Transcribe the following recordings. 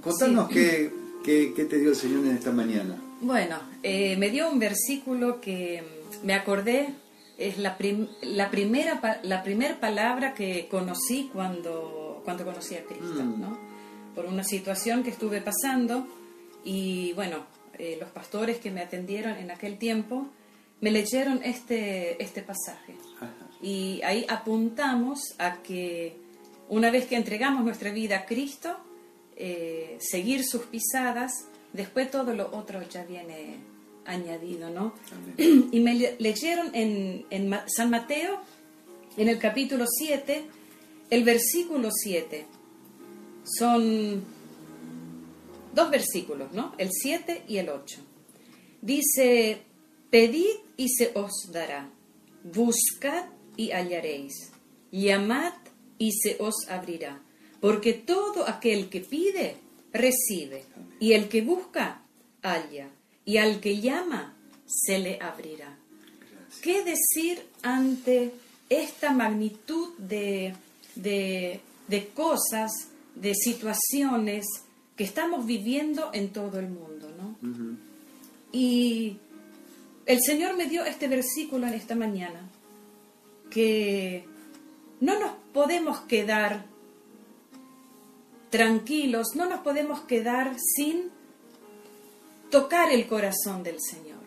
Contanos qué, qué, qué, te dio el Señor en esta mañana. Bueno, eh, me dio un versículo que me acordé, es la, la primera la primer palabra que conocí cuando, cuando conocí a Cristo, Mm. ¿no? Por una situación que estuve pasando y bueno, eh, los pastores que me atendieron en aquel tiempo me leyeron este, este pasaje. Ajá. Y ahí apuntamos a que una vez que entregamos nuestra vida a Cristo, eh, seguir sus pisadas, después todo lo otro ya viene añadido, ¿no? Amén. Y me le- leyeron en, en San Mateo, en el capítulo 7, el versículo 7. Son dos versículos, ¿no? El 7 y el 8. Dice, pedid y se os dará, buscad y hallaréis, llamad y se os abrirá, porque todo aquel que pide, recibe, y el que busca, halla, y al que llama, se le abrirá. ¿Qué decir ante esta magnitud de, de, de cosas, de situaciones que estamos viviendo en todo el mundo? ¿no? Y el Señor me dio este versículo en esta mañana, que no nos podemos quedar tranquilos, no nos podemos quedar sin tocar el corazón del Señor.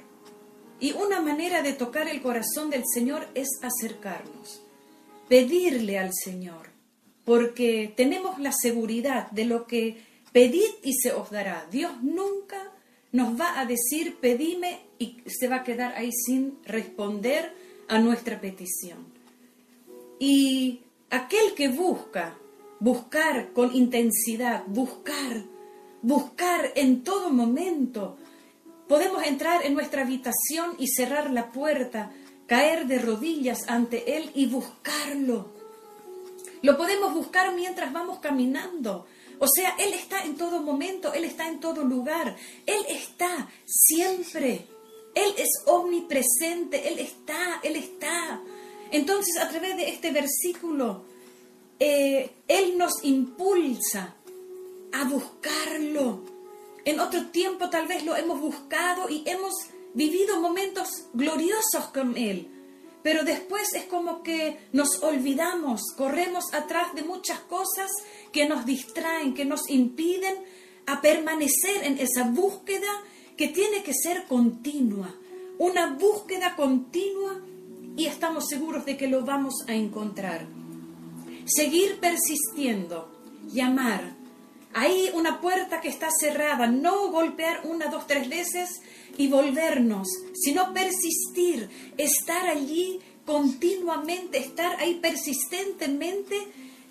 Y una manera de tocar el corazón del Señor es acercarnos, pedirle al Señor, porque tenemos la seguridad de lo que pedid y se os dará. Dios nunca nos va a decir pedime y se va a quedar ahí sin responder a nuestra petición. Y aquel que busca, buscar con intensidad, buscar, buscar en todo momento, podemos entrar en nuestra habitación y cerrar la puerta, caer de rodillas ante Él y buscarlo. Lo podemos buscar mientras vamos caminando. O sea, Él está en todo momento, Él está en todo lugar, Él está siempre. Él es omnipresente, Él está, Él está. Entonces, a través de este versículo, eh, Él nos impulsa a buscarlo. En otro tiempo tal vez lo hemos buscado y hemos vivido momentos gloriosos con Él. Pero después es como que nos olvidamos, corremos atrás de muchas cosas que nos distraen, que nos impiden a permanecer en esa búsqueda que tiene que ser continua. Una búsqueda continua y estamos seguros de que lo vamos a encontrar. Seguir persistiendo, llamar. Hay una puerta que está cerrada, no golpear una, dos, tres veces y volvernos, sino persistir, estar allí continuamente, estar ahí persistentemente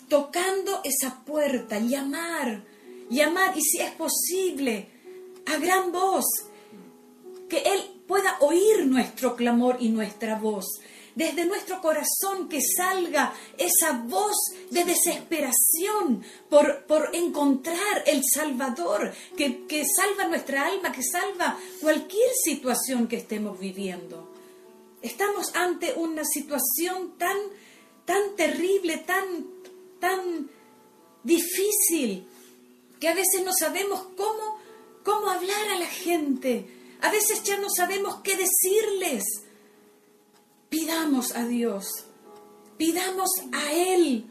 tocando esa puerta, llamar, llamar. Y si es posible, a gran voz, que Él pueda oír nuestro clamor y nuestra voz. Desde nuestro corazón que salga esa voz de desesperación por, por encontrar el Salvador, que, que salva nuestra alma, que salva cualquier situación que estemos viviendo. Estamos ante una situación tan, tan terrible, tan, tan difícil, que a veces no sabemos cómo, cómo hablar a la gente. A veces ya no sabemos qué decirles. Pidamos a Dios, pidamos a Él,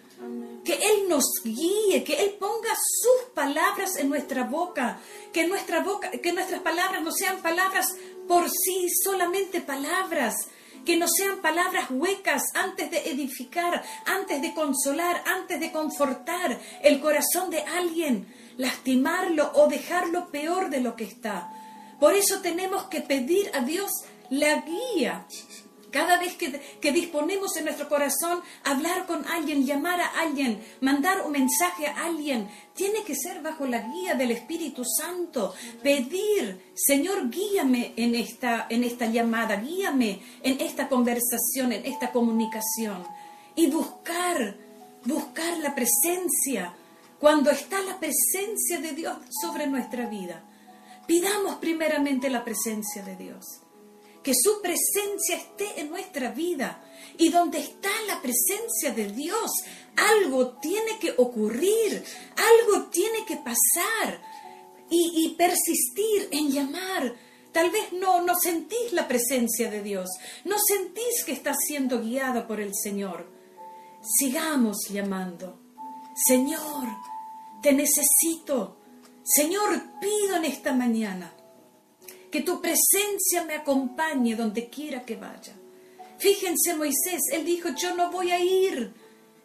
que Él nos guíe, que Él ponga sus palabras en nuestra boca, que nuestra boca, que nuestras palabras no sean palabras por sí, solamente palabras, que no sean palabras huecas antes de edificar, antes de consolar, antes de confortar el corazón de alguien, lastimarlo o dejarlo peor de lo que está. Por eso tenemos que pedir a Dios la guía. Cada vez que, que, disponemos en nuestro corazón hablar con alguien, llamar a alguien, mandar un mensaje a alguien, tiene que ser bajo la guía del Espíritu Santo. Pedir, Señor, guíame en esta, en esta llamada, guíame en esta conversación, en esta comunicación. Y buscar, buscar la presencia. Cuando está la presencia de Dios sobre nuestra vida, pidamos primeramente la presencia de Dios que su presencia esté en nuestra vida. Y donde está la presencia de Dios, algo tiene que ocurrir, algo tiene que pasar. y, persistir en llamar. Tal vez no, no sentís la presencia de Dios, no sentís que estás siendo guiado por el Señor. Sigamos llamando. Señor, te necesito. Señor, pido en esta mañana que tu presencia me acompañe donde quiera que vaya. Fíjense Moisés, él dijo, yo no voy a ir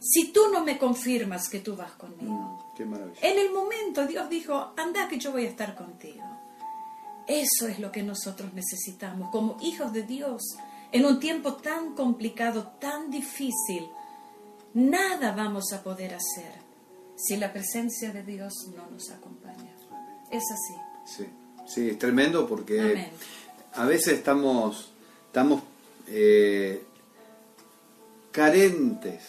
si tú no me confirmas que tú vas conmigo. Mm, qué maravilla. En el momento Dios dijo, anda que yo voy a estar contigo. Eso es lo que nosotros necesitamos como hijos de Dios en un tiempo tan complicado, tan difícil. Nada vamos a poder hacer si la presencia de Dios no nos acompaña. Es así. Sí, sí, es tremendo porque Amén. a veces estamos, estamos eh, carentes,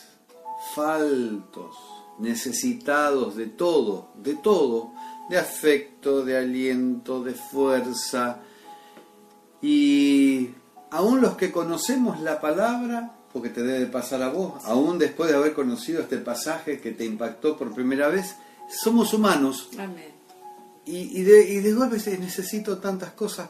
faltos, necesitados de todo, de todo, de afecto, de aliento, de fuerza. Y aún los que conocemos la palabra, porque te debe pasar a vos, aún después de haber conocido este pasaje que te impactó por primera vez, somos humanos Amén. Y, y de, y de golpe necesito tantas cosas,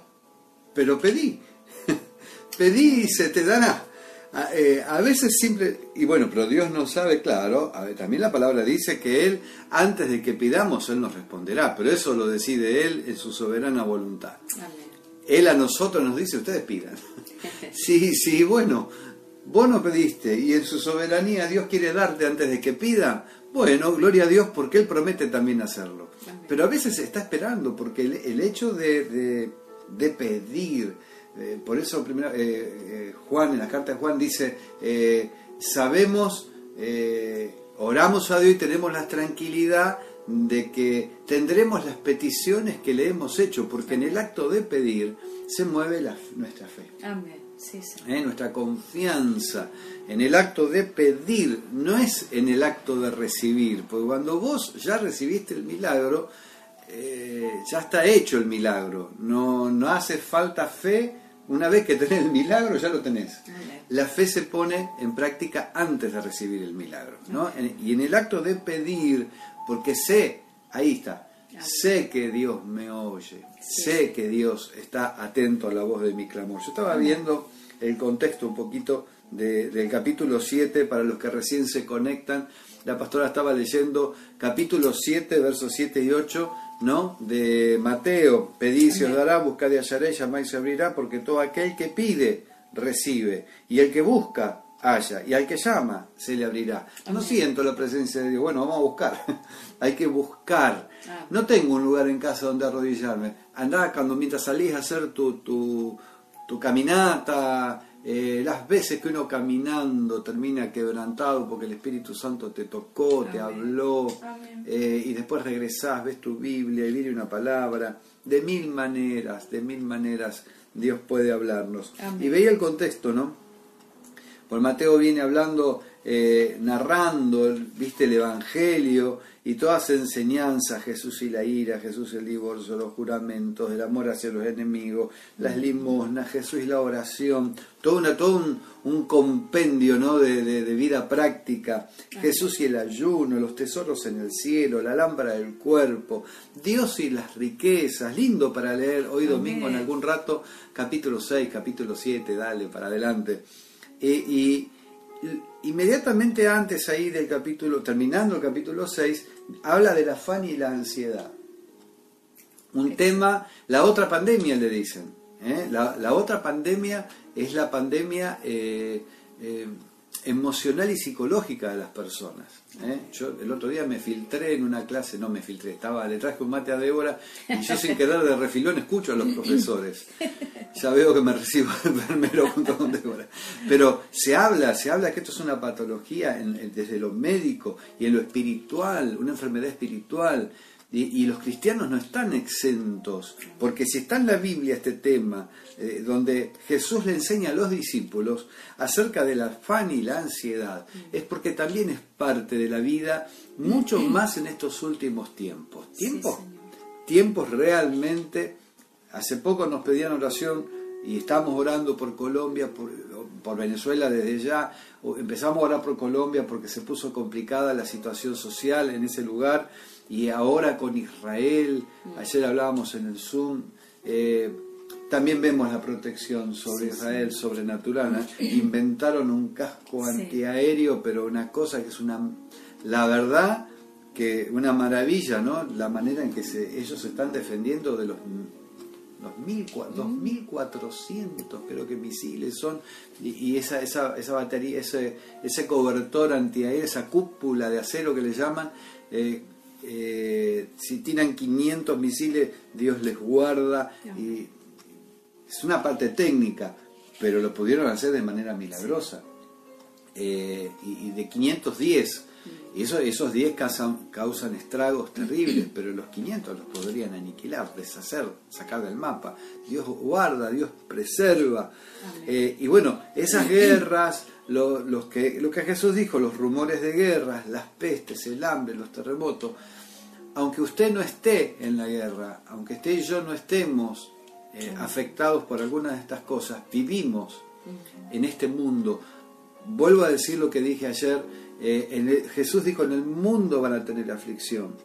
pero pedí. pedí y se te dará. A, eh, a veces siempre, y bueno, pero Dios no sabe, claro, a ver, también la palabra dice que Él, antes de que pidamos, Él nos responderá, pero eso lo decide Él en su soberana voluntad. Amén. Él a nosotros nos dice, ustedes pidan. Sí, sí, bueno, vos no pediste y en su soberanía Dios quiere darte antes de que pida. Bueno, gloria a Dios porque Él promete también hacerlo. Pero a veces está esperando porque el, el hecho de, de- de pedir, eh, por eso primero, eh, eh, Juan, en la carta de Juan dice, sabemos, oramos a Dios y tenemos la tranquilidad de que tendremos las peticiones que le hemos hecho, porque en el acto de pedir se mueve la- nuestra fe. Amén. Sí. ¿eh? nuestra confianza en el acto de pedir, no es en el acto de recibir, porque cuando vos ya recibiste el milagro, eh, ya está hecho el milagro, no, no hace falta fe, una vez que tenés el milagro ya lo tenés. La fe se pone en práctica antes de recibir el milagro, ¿no? Y en el acto de pedir, porque sé, ahí está, sé que Dios me oye, Sí. sé que Dios está atento a la voz de mi clamor. Yo estaba viendo el contexto un poquito de- del capítulo 7 para los que recién se conectan. La pastora estaba leyendo capítulo 7, versos 7 y 8, ¿no? De Mateo, pedid y se os dará, buscad y hallaréis, llamáis y se abrirá, porque todo aquel que pide, recibe, y el que busca, halla, y al que llama, se le abrirá. No Amén. siento la presencia de Dios, bueno, vamos a buscar, hay que buscar. Ah. No tengo un lugar en casa donde arrodillarme. Andá cuando mientras salís a hacer tu, tu, tu caminata, eh, las veces que uno caminando termina quebrantado porque el Espíritu Santo te tocó, te habló, eh, y después regresás, ves tu Biblia y viene una palabra. De mil maneras, de mil maneras Dios puede hablarnos. Amén. Y veía el contexto, ¿no? Pues Mateo viene hablando, eh, narrando, el- viste, el Evangelio y todas las enseñanzas, Jesús y la ira, Jesús el divorcio, los juramentos, el amor hacia los enemigos, las limosnas, Jesús y la oración, todo, una, todo un, un compendio ¿no? de, de- de vida práctica, Jesús y el ayuno, los tesoros en el cielo, la lámpara del cuerpo, Dios y las riquezas, lindo para leer hoy domingo en algún rato, capítulo 6, capítulo 7, dale, para adelante. Eh, y inmediatamente antes ahí del capítulo, terminando el capítulo 6, habla del afán y la ansiedad. Un tema, la otra pandemia le dicen. ¿eh? La, la otra pandemia es la pandemia eh, eh, emocional y psicológica de las personas. ¿Eh? Yo el otro día me filtré en una clase, no me filtré, estaba, le traje un mate a Débora y yo sin querer de refilón escucho a los profesores. Ya veo que me recibo enfermero junto con Débora. Pero se habla, se habla que esto es una patología desde lo médico y en lo espiritual, una enfermedad espiritual. Y, y los cristianos no están exentos, porque si está en la Biblia este tema, eh, donde Jesús le enseña a los discípulos acerca del afán y la ansiedad, es porque también es parte de la vida, mucho más en estos últimos tiempos. ¿Tiempos? Tiempos realmente, hace poco nos pedían oración y estamos orando por Colombia, por, por Venezuela desde ya, empezamos a orar por Colombia porque se puso complicada la situación social en ese lugar y ahora con Israel, mm. ayer hablábamos en el Zoom, eh, también vemos la protección sobre Israel sobrenatural. Inventaron un casco antiaéreo, pero una cosa que es una, la verdad, que una maravilla, ¿no? La manera en que se, ellos se están defendiendo de los, los 2.400, creo que misiles son, y, esa, esa, esa, batería, ese, ese cobertor antiaéreo, esa cúpula de acero que le llaman, eh, eh, si tiran 500 misiles, Dios les guarda. Y es una parte técnica, pero lo pudieron hacer de manera milagrosa. Eh, y, de 510, y eso, esos 10 causan, causan estragos terribles, pero los 500 los podrían aniquilar, deshacer, sacar del mapa. Dios guarda, Dios preserva. Eh, y bueno, esas guerras, lo, los que, lo que Jesús dijo, los rumores de guerras, las pestes, el hambre, los terremotos, aunque usted no esté en la guerra, aunque usted y yo no estemos eh, afectados por algunas de estas cosas, vivimos en este mundo. Vuelvo a decir lo que dije ayer, eh, Jesús dijo, en el mundo van a tener aflicción,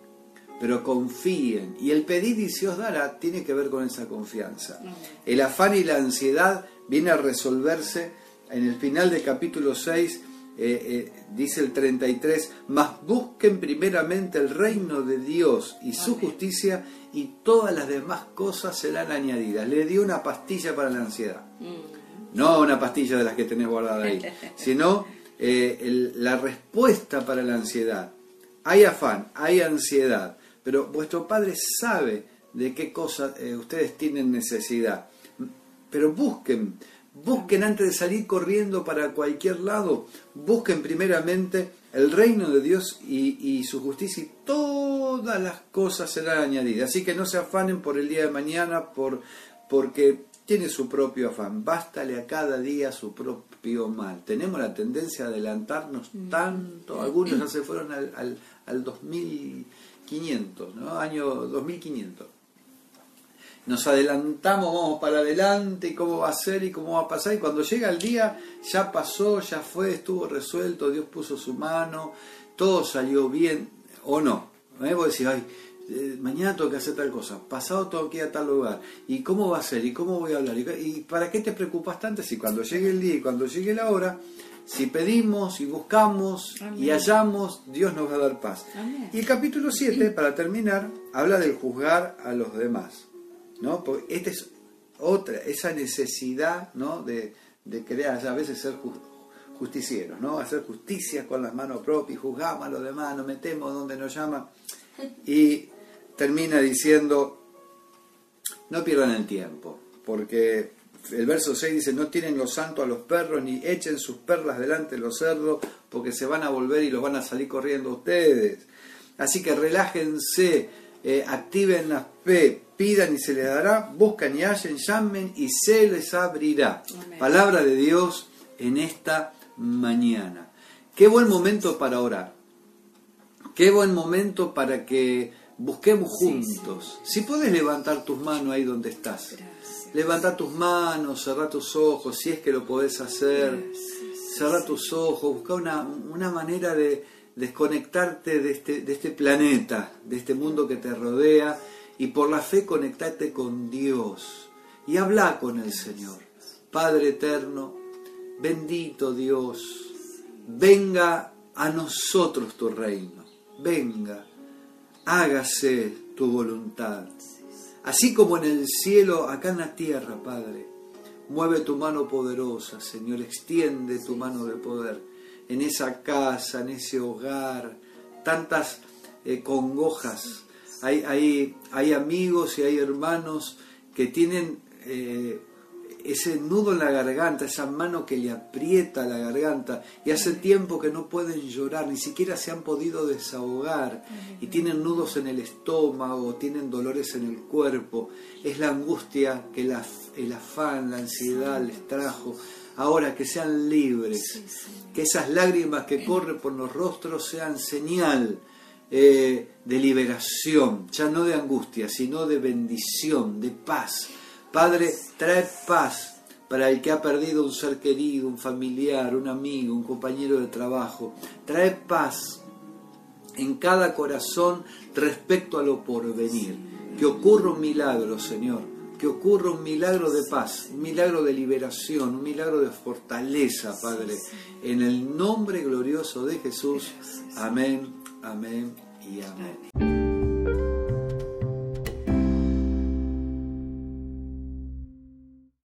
pero confíen. Y el pedir y se os dará tiene que ver con esa confianza. El afán y la ansiedad viene a resolverse en el final del capítulo 6 eh, eh, dice el 33, mas busquen primeramente el reino de Dios y su justicia y todas las demás cosas serán añadidas. Le dio una pastilla para la ansiedad. Mm. No una pastilla de las que tenés guardada ahí, sino eh, la respuesta para la ansiedad. Hay afán, hay ansiedad, pero vuestro Padre sabe de qué cosas ustedes tienen necesidad. Pero busquen, Busquen antes de salir corriendo para cualquier lado, busquen primeramente el reino de Dios y, su justicia y todas las cosas serán añadidas. Así que no se afanen por el día de mañana por, porque tiene su propio afán. Bástale a cada día su propio mal. Tenemos la tendencia a adelantarnos mm. tanto. Algunos ya se fueron al, al, al 2500, ¿no? año 2500 nos adelantamos, vamos para adelante y cómo va a ser y cómo va a pasar. Y cuando llega el día, ya pasó, ya fue, estuvo resuelto, Dios puso su mano, todo salió bien o no. ¿Eh? Vos decís, ay, eh, mañana tengo que hacer tal cosa, pasado tengo que ir a tal lugar, y cómo va a ser, y cómo voy a hablar, y, para qué te preocupas tanto si cuando llegue el día y cuando llegue la hora, si pedimos y buscamos y hallamos, Dios nos va a dar paz. Y el capítulo 7, para terminar, habla del juzgar a los demás. ¿no? Porque esta es otra, esa necesidad ¿no? de, de querer a veces ser justicieros, ¿no? hacer justicia con las manos propias, juzgamos a los demás, nos metemos donde nos llaman y termina diciendo, no pierdan el tiempo, porque el verso 6 dice, no tienen los santos a los perros, ni echen sus perlas delante de los cerdos, porque se van a volver y los van a salir corriendo ustedes. Así que relájense, eh, activen la fe, pidan y se les dará, buscan y hallen, llamen y se les abrirá. Palabra de Dios en esta mañana. Qué buen momento para orar. Qué buen momento para que busquemos juntos. Si puedes levantar tus manos ahí donde estás. Levanta tus manos, cerra tus ojos, si es que lo podés hacer. Cerra tus ojos, busca una, una manera de, desconectarte de este, de este planeta, de este mundo que te rodea y por la fe conectarte con Dios y habla con el Señor. Padre eterno, bendito Dios, venga a nosotros tu reino, venga, hágase tu voluntad, así como en el cielo, acá en la tierra, Padre. Mueve tu mano poderosa, Señor, extiende tu mano de poder en esa casa, en ese hogar, tantas eh, congojas. Hay, hay, hay, amigos y hay hermanos que tienen eh, ese nudo en la garganta, esa mano que le aprieta la garganta y hace tiempo que no pueden llorar, ni siquiera se han podido desahogar y tienen nudos en el estómago, tienen dolores en el cuerpo. Es la angustia que el afán, la ansiedad les trajo ahora que sean libres, que esas lágrimas que corren por los rostros sean señal eh, de liberación, ya no de angustia, sino de bendición, de paz. Padre, trae paz, para el que ha perdido un ser querido, un familiar, un amigo, un compañero de trabajo. Trae paz en cada corazón respecto a lo porvenir. Que ocurra un milagro, Señor. Que ocurra un milagro de paz, un milagro de liberación, un milagro de fortaleza, Padre. En el nombre glorioso de Jesús. Amén, amén y amén.